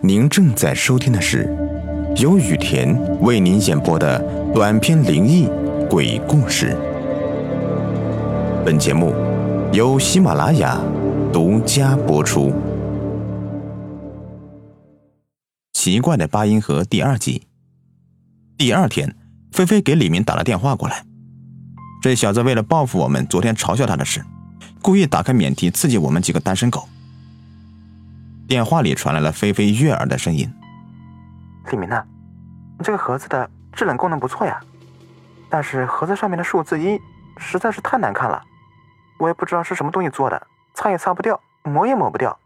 您正在收听的是由雨田为您演播的短篇灵异鬼故事。本节目由喜马拉雅独家播出。奇怪的八音盒第二集。第二天，菲菲给李明打了电话过来。这小子为了报复我们昨天嘲笑他的事，故意打开免提刺激我们几个单身狗。电话里传来了菲菲悦耳的声音：“李明呢？你这个盒子的制冷功能不错呀，但是盒子上面的数字一实在是太难看了，我也不知道是什么东西做的，擦也擦不掉，抹也抹不掉。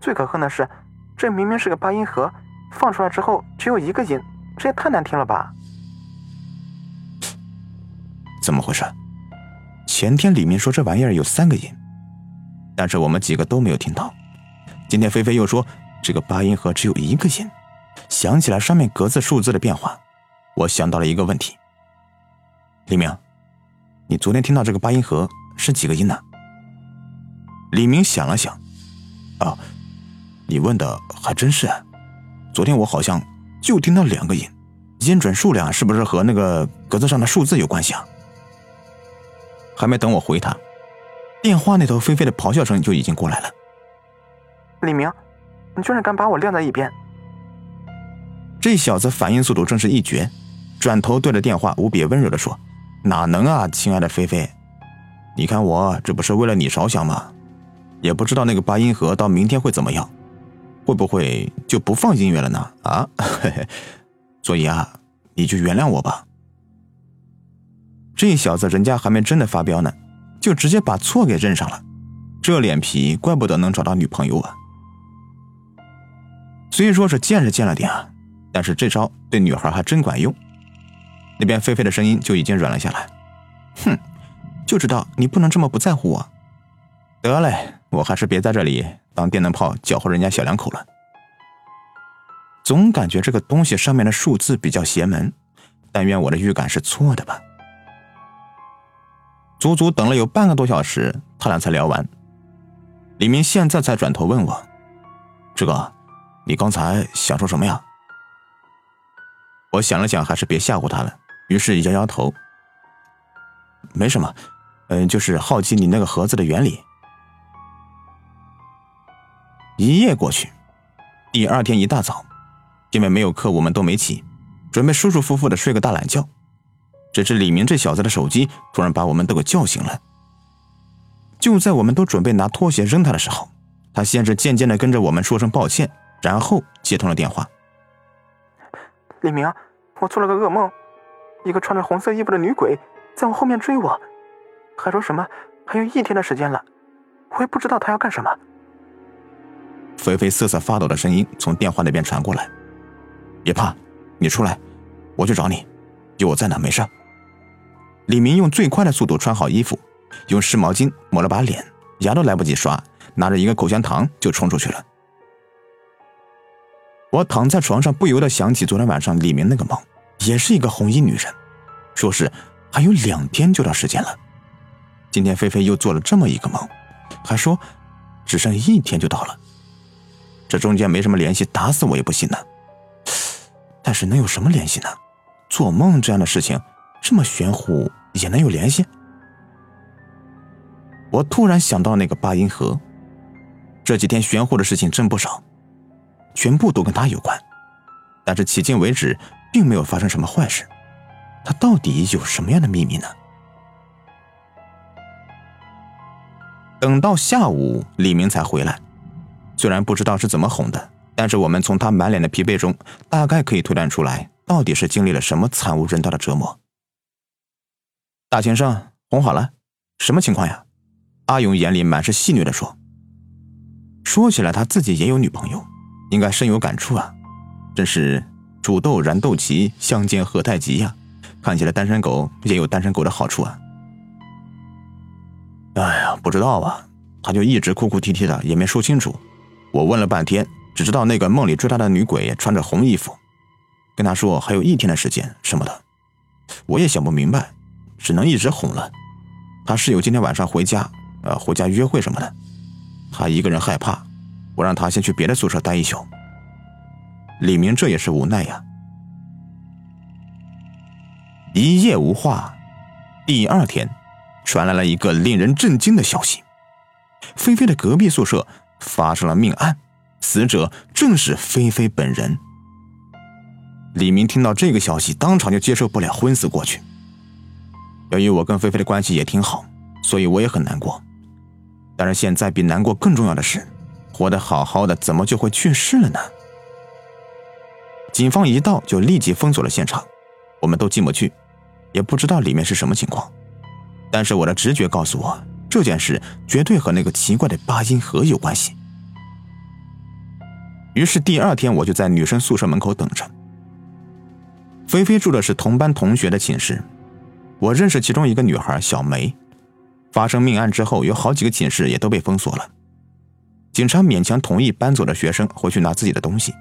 最可恨的是，这明明是个八音盒，放出来之后只有一个音，这也太难听了吧？怎么回事？前天李明说这玩意儿有三个音，但是我们几个都没有听到。”今天菲菲又说这个八音盒只有一个音，想起来上面格子数字的变化，我想到了一个问题。李明，你昨天听到这个八音盒是几个音呢？李明想了想，啊，你问的还真是。昨天我好像就听到两个音，音准数量是不是和那个格子上的数字有关系啊？还没等我回他，电话那头菲菲的咆哮声就已经过来了。李明，你居然敢把我晾在一边！这小子反应速度真是一绝，转头对着电话无比温柔的说：“哪能啊，亲爱的菲菲，你看我这不是为了你着想吗？也不知道那个八音盒到明天会怎么样，会不会就不放音乐了呢？啊，嘿嘿，所以啊，你就原谅我吧。”这小子人家还没真的发飙呢，就直接把错给认上了，这脸皮怪不得能找到女朋友啊！虽说是见是见了点啊，但是这招对女孩还真管用。那边菲菲的声音就已经软了下来。哼，就知道你不能这么不在乎我。得嘞，我还是别在这里当电灯泡搅和人家小两口了。总感觉这个东西上面的数字比较邪门，但愿我的预感是错的吧。足足等了有半个多小时，他俩才聊完。李明现在才转头问我：“志哥。”你刚才想说什么呀？我想了想，还是别吓唬他了，于是摇摇头。没什么，嗯，就是好奇你那个盒子的原理。一夜过去，第二天一大早，因为没有课，我们都没起，准备舒舒服服的睡个大懒觉。只是李明这小子的手机突然把我们都给叫醒了。就在我们都准备拿拖鞋扔他的时候，他先是渐渐的跟着我们说声抱歉。然后接通了电话。李明，我做了个噩梦，一个穿着红色衣服的女鬼在我后面追我，还说什么还有一天的时间了，我也不知道她要干什么。菲菲瑟瑟发抖的声音从电话那边传过来：“别怕，你出来，我去找你，有我在呢，没事。”李明用最快的速度穿好衣服，用湿毛巾抹了把脸，牙都来不及刷，拿着一个口香糖就冲出去了。我躺在床上，不由得想起昨天晚上李明那个梦，也是一个红衣女人，说是还有两天就到时间了。今天菲菲又做了这么一个梦，还说只剩一天就到了。这中间没什么联系，打死我也不信呢。但是能有什么联系呢？做梦这样的事情这么玄乎，也能有联系？我突然想到那个八音盒，这几天玄乎的事情真不少。全部都跟他有关，但是迄今为止并没有发生什么坏事。他到底有什么样的秘密呢？等到下午，李明才回来。虽然不知道是怎么哄的，但是我们从他满脸的疲惫中，大概可以推断出来，到底是经历了什么惨无人道的折磨。大先生，哄好了，什么情况呀？阿勇眼里满是戏谑的说：“说起来，他自己也有女朋友。”应该深有感触啊！真是煮豆燃豆萁，相煎何太急呀！看起来单身狗也有单身狗的好处啊！哎呀，不知道啊，他就一直哭哭啼啼的，也没说清楚。我问了半天，只知道那个梦里追他的女鬼穿着红衣服，跟他说还有一天的时间什么的。我也想不明白，只能一直哄了。他室友今天晚上回家，呃，回家约会什么的，他一个人害怕。我让他先去别的宿舍待一宿，李明这也是无奈呀。一夜无话，第二天，传来了一个令人震惊的消息：菲菲的隔壁宿舍发生了命案，死者正是菲菲本人。李明听到这个消息，当场就接受不了，昏死过去。由于我跟菲菲的关系也挺好，所以我也很难过。但是现在比难过更重要的是，活得好好的怎么就会去世了呢？警方一到就立即封锁了现场，我们都进不去，也不知道里面是什么情况。但是我的直觉告诉我，这件事绝对和那个奇怪的八音盒有关系。于是第二天我就在女生宿舍门口等着。菲菲住的是同班同学的寝室。我认识其中一个女孩小梅，发生命案之后，有好几个寝室也都被封锁了。警察勉强同意搬走的学生回去拿自己的东西，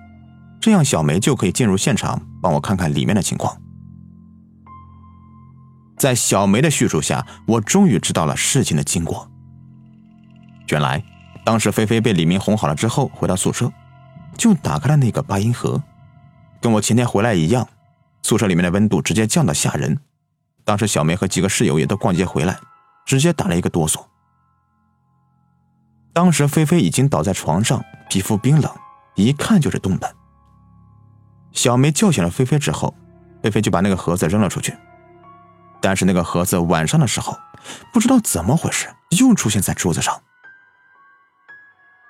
这样小梅就可以进入现场帮我看看里面的情况。在小梅的叙述下，我终于知道了事情的经过。原来，当时菲菲被李明哄好了之后，回到宿舍，就打开了那个八音盒，跟我前天回来一样，宿舍里面的温度直接降到吓人。当时小梅和几个室友也都逛街回来，直接打了一个哆嗦。当时菲菲已经倒在床上，皮肤冰冷，一看就是冻的。小梅叫醒了菲菲之后，菲菲就把那个盒子扔了出去。但是那个盒子晚上的时候，不知道怎么回事，又出现在桌子上。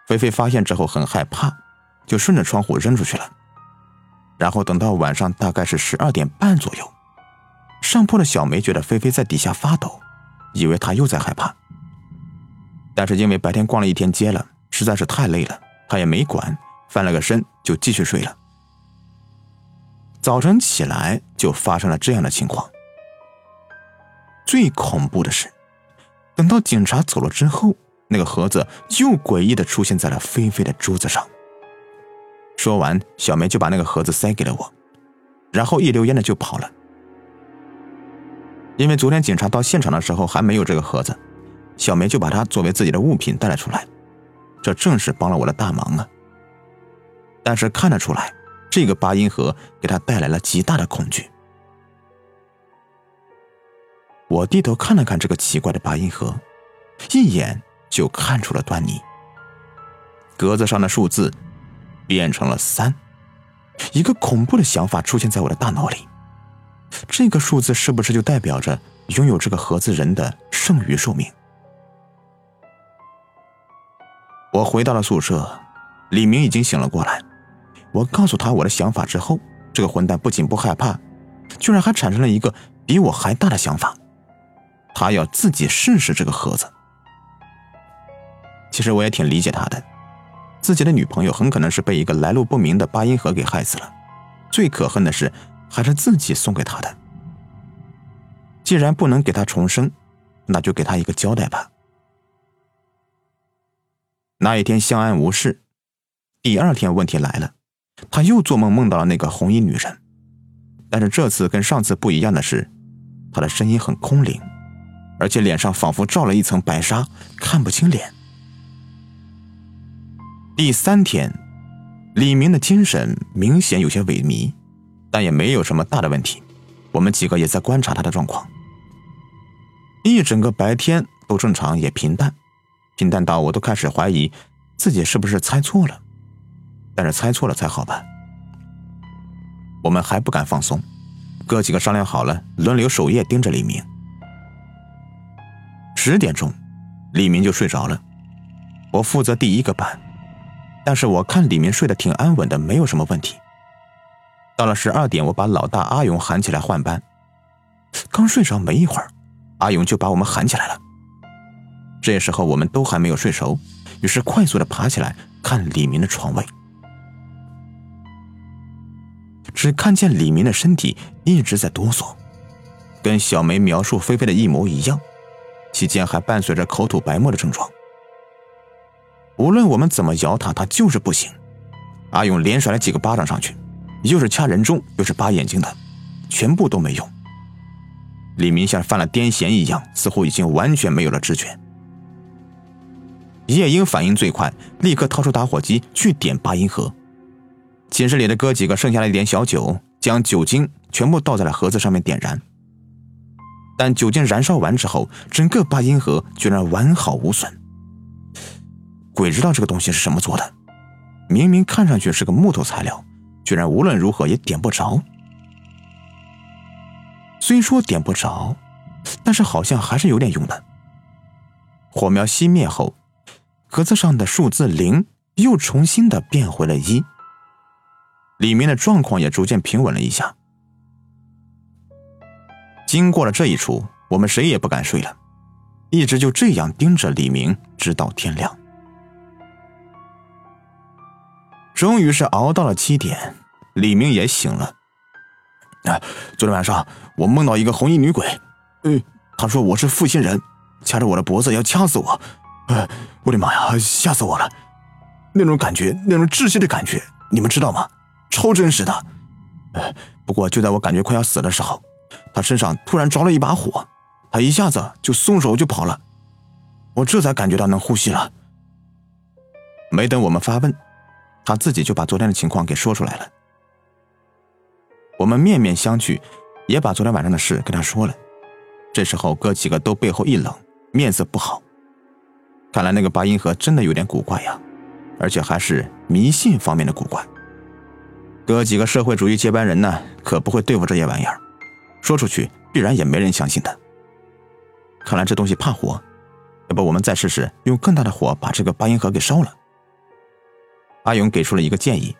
菲菲发现之后很害怕，就顺着窗户扔出去了。然后等到晚上大概是十二点半左右。上铺的小梅觉得菲菲在底下发抖，以为她又在害怕。但是因为白天逛了一天街了，实在是太累了，她也没管，翻了个身就继续睡了。早晨起来就发生了这样的情况。最恐怖的是，等到警察走了之后，那个盒子又诡异的出现在了菲菲的桌子上。说完，小梅就把那个盒子塞给了我，然后一溜烟的就跑了。因为昨天警察到现场的时候还没有这个盒子，小梅就把它作为自己的物品带了出来，这正是帮了我的大忙啊。但是看得出来，这个八音盒给他带来了极大的恐惧。我低头看了看这个奇怪的八音盒，一眼就看出了端倪。格子上的数字变成了三，一个恐怖的想法出现在我的大脑里。这个数字是不是就代表着拥有这个盒子人的剩余寿命？我回到了宿舍，李明已经醒了过来。我告诉他我的想法之后，这个混蛋不仅不害怕，居然还产生了一个比我还大的想法，他要自己试试这个盒子。其实我也挺理解他的，自己的女朋友很可能是被一个来路不明的八音盒给害死了，最可恨的是。还是自己送给他的。既然不能给他重生，那就给他一个交代吧。那一天相安无事，第二天问题来了，他又做梦梦到了那个红衣女人，但是这次跟上次不一样的是，她的声音很空灵，而且脸上仿佛罩了一层白纱，看不清脸。第三天，李明的精神明显有些萎靡。但也没有什么大的问题，我们几个也在观察他的状况。一整个白天都正常，也平淡，平淡到我都开始怀疑自己是不是猜错了。但是猜错了才好吧。我们还不敢放松，哥几个商量好了，轮流守夜盯着李明。十点钟，李明就睡着了，我负责第一个班，但是我看李明睡得挺安稳的，没有什么问题。到了十二点，我把老大阿勇喊起来换班。刚睡着没一会儿，阿勇就把我们喊起来了。这时候我们都还没有睡熟，于是快速的爬起来看李明的床位，只看见李明的身体一直在哆嗦，跟小梅描述菲菲的一模一样，期间还伴随着口吐白沫的症状。无论我们怎么摇他，他就是不行。阿勇连甩了几个巴掌上去。又是掐人中，又是扒眼睛的，全部都没用。李明像犯了癫痫一样，似乎已经完全没有了知觉。夜莺反应最快，立刻掏出打火机去点八音盒。寝室里的哥几个剩下了一点小酒，将酒精全部倒在了盒子上面点燃。但酒精燃烧完之后，整个八音盒居然完好无损。鬼知道这个东西是什么做的，明明看上去是个木头材料，居然无论如何也点不着。虽说点不着，但是好像还是有点用的。火苗熄灭后，格子上的数字零又重新的变回了一，里面的状况也逐渐平稳了一下。经过了这一出，我们谁也不敢睡了，一直就这样盯着李明，直到天亮。终于是熬到了七点，李明也醒了。啊，昨天晚上我梦到一个红衣女鬼，嗯，她说我是负心人，掐着我的脖子要掐死我。呃，我的妈呀，吓死我了！那种感觉，那种窒息的感觉，你们知道吗？超真实的。呃，不过就在我感觉快要死的时候。他身上突然着了一把火，他一下子就松手就跑了，我这才感觉到能呼吸了。没等我们发问，他自己就把昨天的情况给说出来了。我们面面相觑，也把昨天晚上的事跟他说了。这时候哥几个都背后一冷，面色不好。看来那个八音盒真的有点古怪呀，而且还是迷信方面的古怪。哥几个社会主义接班人呢，可不会对付这些玩意儿。说出去必然也没人相信的。看来这东西怕火，要不我们再试试用更大的火把这个八音盒给烧了。阿勇给出了一个建议，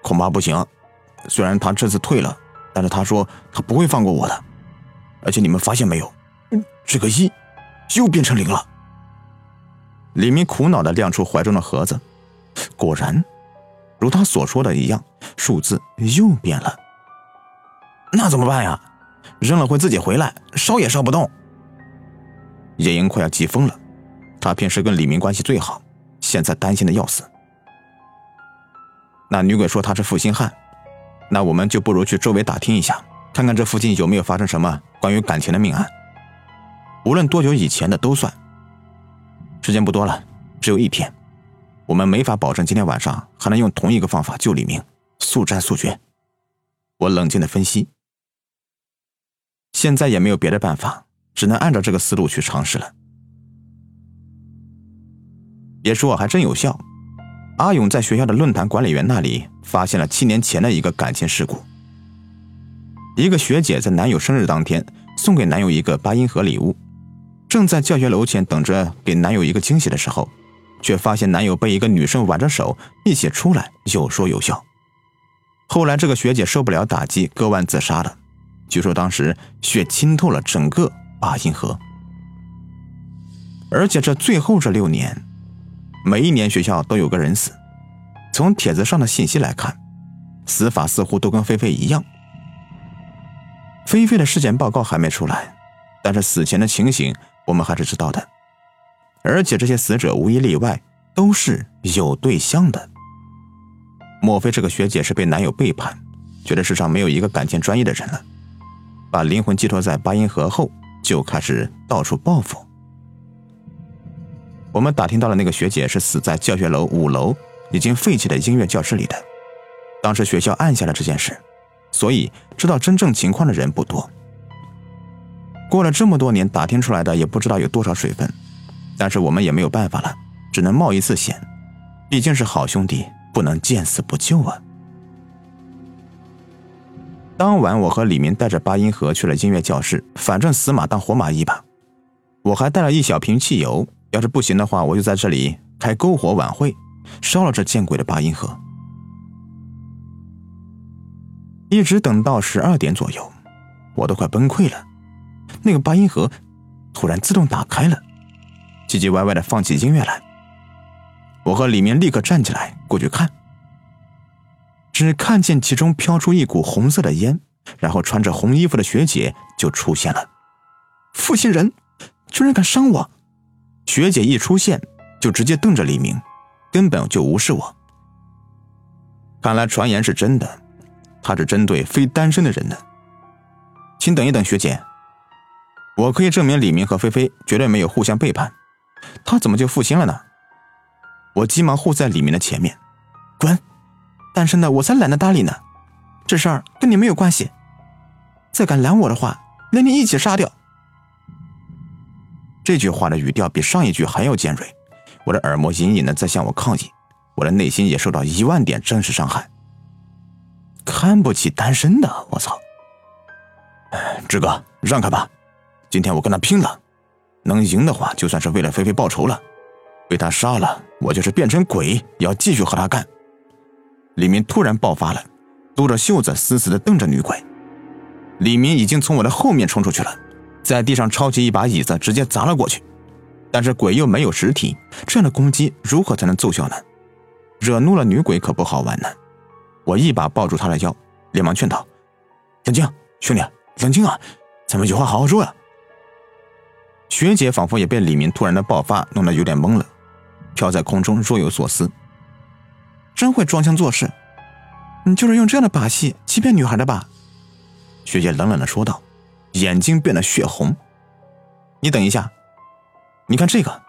恐怕不行。虽然他这次退了，但是他说他不会放过我的。而且你们发现没有，这个一又变成零了。李明苦恼的亮出怀中的盒子，果然，如他所说的一样，数字又变了。那怎么办呀？扔了会自己回来，烧也烧不动。叶英快要急疯了，他平时跟李明关系最好，现在担心的要死。那女鬼说他是负心汉，那我们就不如去周围打听一下，看看这附近有没有发生什么关于感情的命案。无论多久以前的都算。时间不多了，只有一天，我们没法保证今天晚上还能用同一个方法救李明，速战速决。我冷静的分析。现在也没有别的办法，只能按照这个思路去尝试了。别说，还真有效。阿勇在学校的论坛管理员那里发现了七年前的一个感情事故。一个学姐在男友生日当天送给男友一个八音盒礼物，正在教学楼前等着给男友一个惊喜的时候，却发现男友被一个女生挽着手一起出来，有说有笑。后来这个学姐受不了打击，割腕自杀了。据说当时血浸透了整个八音盒，而且这最后这六年，每一年学校都有个人死。从帖子上的信息来看，死法似乎都跟菲菲一样。菲菲的尸检报告还没出来，但是死前的情形我们还是知道的。而且这些死者无一例外都是有对象的。莫非这个学姐是被男友背叛，觉得世上没有一个感情专一的人了？把灵魂寄托在八音盒后，就开始到处报复。我们打听到了那个学姐是死在教学楼五楼已经废弃的音乐教室里的。当时学校按下了这件事，所以知道真正情况的人不多。过了这么多年，打听出来的也不知道有多少水分，但是我们也没有办法了，只能冒一次险。毕竟是好兄弟，不能见死不救啊。当晚，我和李明带着八音盒去了音乐教室，反正死马当活马医吧。我还带了一小瓶汽油，要是不行的话，我就在这里开篝火晚会，烧了这见鬼的八音盒。一直等到十二点左右，我都快崩溃了。那个八音盒突然自动打开了，唧唧歪歪的放起音乐来。我和李明立刻站起来过去看。只看见其中飘出一股红色的烟，然后穿着红衣服的学姐就出现了。负心人，居然敢伤我！学姐一出现就直接瞪着李明，根本就无视我。看来传言是真的，他是针对非单身的人呢。请等一等，学姐，我可以证明李明和菲菲绝对没有互相背叛，他怎么就负心了呢？我急忙护在李明的前面，滚！单身的我才懒得搭理呢。这事儿跟你没有关系。再敢拦我的话，连你一起杀掉。这句话的语调比上一句还要尖锐，我的耳膜隐隐的在向我抗议，我的内心也受到一万点真实伤害。看不起单身的，我操！志哥，让开吧，今天我跟他拼了，能赢的话，就算是为了菲菲报仇了。被他杀了，我就是变成鬼，也要继续和他干。李明突然爆发了，撸着袖子，死死的瞪着女鬼。李明已经从我的后面冲出去了。在地上抄起一把椅子，直接砸了过去。但是鬼又没有实体，这样的攻击如何才能奏效呢？惹怒了女鬼可不好玩呢。我一把抱住她的腰，连忙劝道：“冷静，兄弟，冷静啊！咱们有话好好说呀。”学姐仿佛也被李明突然的爆发弄得有点懵了，飘在空中若有所思。真会装腔作势，你就是用这样的把戏欺骗女孩的吧？学姐冷冷的说道。眼睛变得血红，你等一下，你看这个，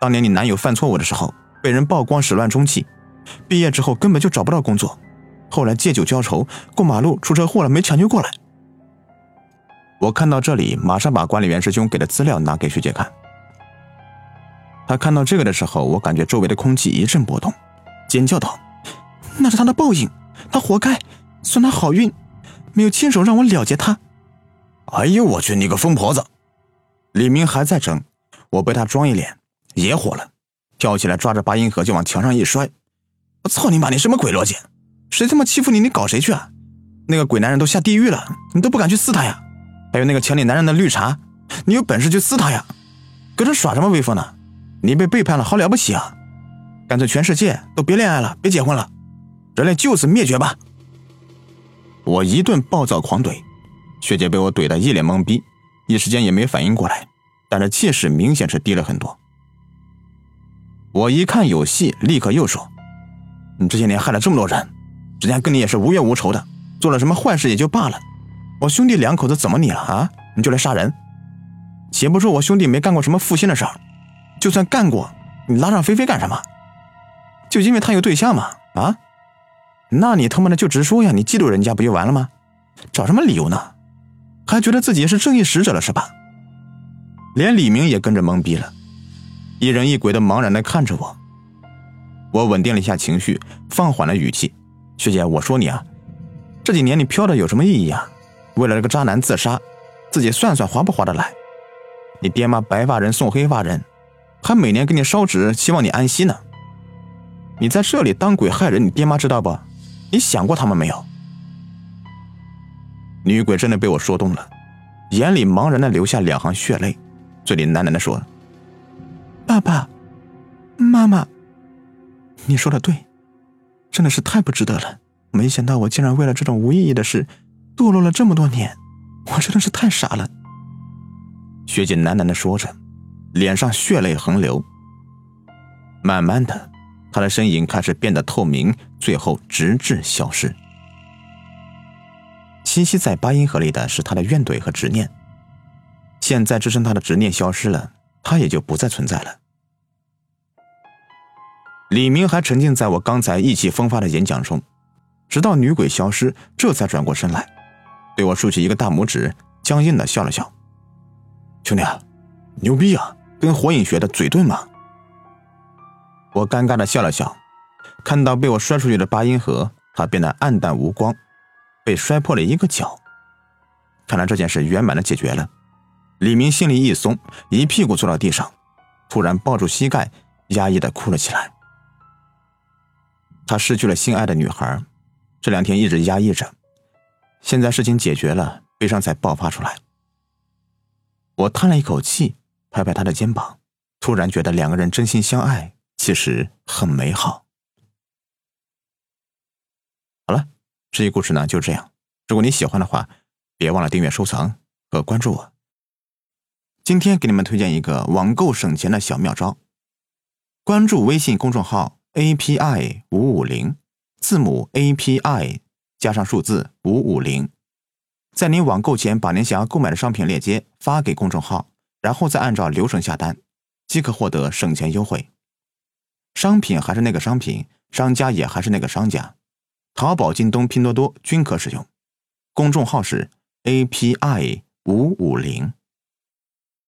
当年你男友犯错误的时候，被人曝光始乱终弃，毕业之后根本就找不到工作，后来借酒浇愁，过马路出车祸了，没抢救过来。我看到这里，马上把管理员师兄给的资料拿给学姐看。他看到这个的时候，我感觉周围的空气一阵波动，尖叫道：“那是他的报应，他活该，算他好运，没有亲手让我了结他。”哎呦我去！你个疯婆子！李明还在争，我被他装一脸，也火了，跳起来抓着八音盒就往墙上一摔。我操你妈！你什么鬼逻辑？谁他妈欺负你？你搞谁去啊？那个鬼男人都下地狱了，你都不敢去撕他呀？还有那个抢你男人的绿茶，你有本事去撕他呀？搁这耍什么威风呢？你被背叛了，好了不起啊？干脆全世界都别恋爱了，别结婚了，人类就此灭绝吧！我一顿暴躁狂怼。学姐被我怼得一脸懵逼，一时间也没反应过来，但是气势明显是低了很多。我一看有戏，立刻又说：“你这些年害了这么多人，之前跟你也是无冤无仇的，做了什么坏事也就罢了，我兄弟两口子怎么你了啊？你就来杀人？且不说我兄弟没干过什么负心的事儿，就算干过，你拉上菲菲干什么？就因为他有对象吗？啊？那你他妈的就直说呀！你嫉妒人家不就完了吗？找什么理由呢？”还觉得自己是正义使者了是吧？连李明也跟着懵逼了，一人一鬼的茫然的看着我。我稳定了一下情绪，放缓了语气：“学姐，我说你啊，这几年你飘的有什么意义啊？为了这个渣男自杀，自己算算划不划得来？你爹妈白发人送黑发人，还每年给你烧纸，希望你安息呢。你在这里当鬼害人，你爹妈知道不？你想过他们没有？”女鬼真的被我说动了，眼里茫然的流下两行血泪，嘴里喃喃的说：“爸爸妈妈，你说的对，真的是太不值得了。没想到我竟然为了这种无意义的事，堕落了这么多年，我真的是太傻了。”学姐喃喃的说着，脸上血泪横流。慢慢的，她的身影开始变得透明，最后直至消失。栖息在八音盒里的是他的怨怼和执念，现在只剩他的执念消失了，他也就不再存在了。李明还沉浸在我刚才意气风发的演讲中，直到女鬼消失，这才转过身来，对我竖起一个大拇指，僵硬的笑了笑：“兄弟，牛逼啊，跟火影学的嘴遁吗。”我尴尬的笑了笑，看到被我摔出去的八音盒，它变得暗淡无光。被摔破了一个角，看来这件事圆满的解决了。李明心里一松，一屁股坐到地上，突然抱住膝盖，压抑的哭了起来。他失去了心爱的女孩，这两天一直压抑着，现在事情解决了，悲伤才爆发出来。我叹了一口气，拍拍他的肩膀，突然觉得两个人真心相爱，其实很美好。好了。这期故事呢就这样。如果你喜欢的话，别忘了订阅、收藏和关注我。今天给你们推荐一个网购省钱的小妙招：关注微信公众号 API 五五零，字母 API 加上数字五五零，在您网购前把您想要购买的商品链接发给公众号，然后再按照流程下单，即可获得省钱优惠。商品还是那个商品，商家也还是那个商家。淘宝、京东、拼多多均可使用。公众号是 API 五五零。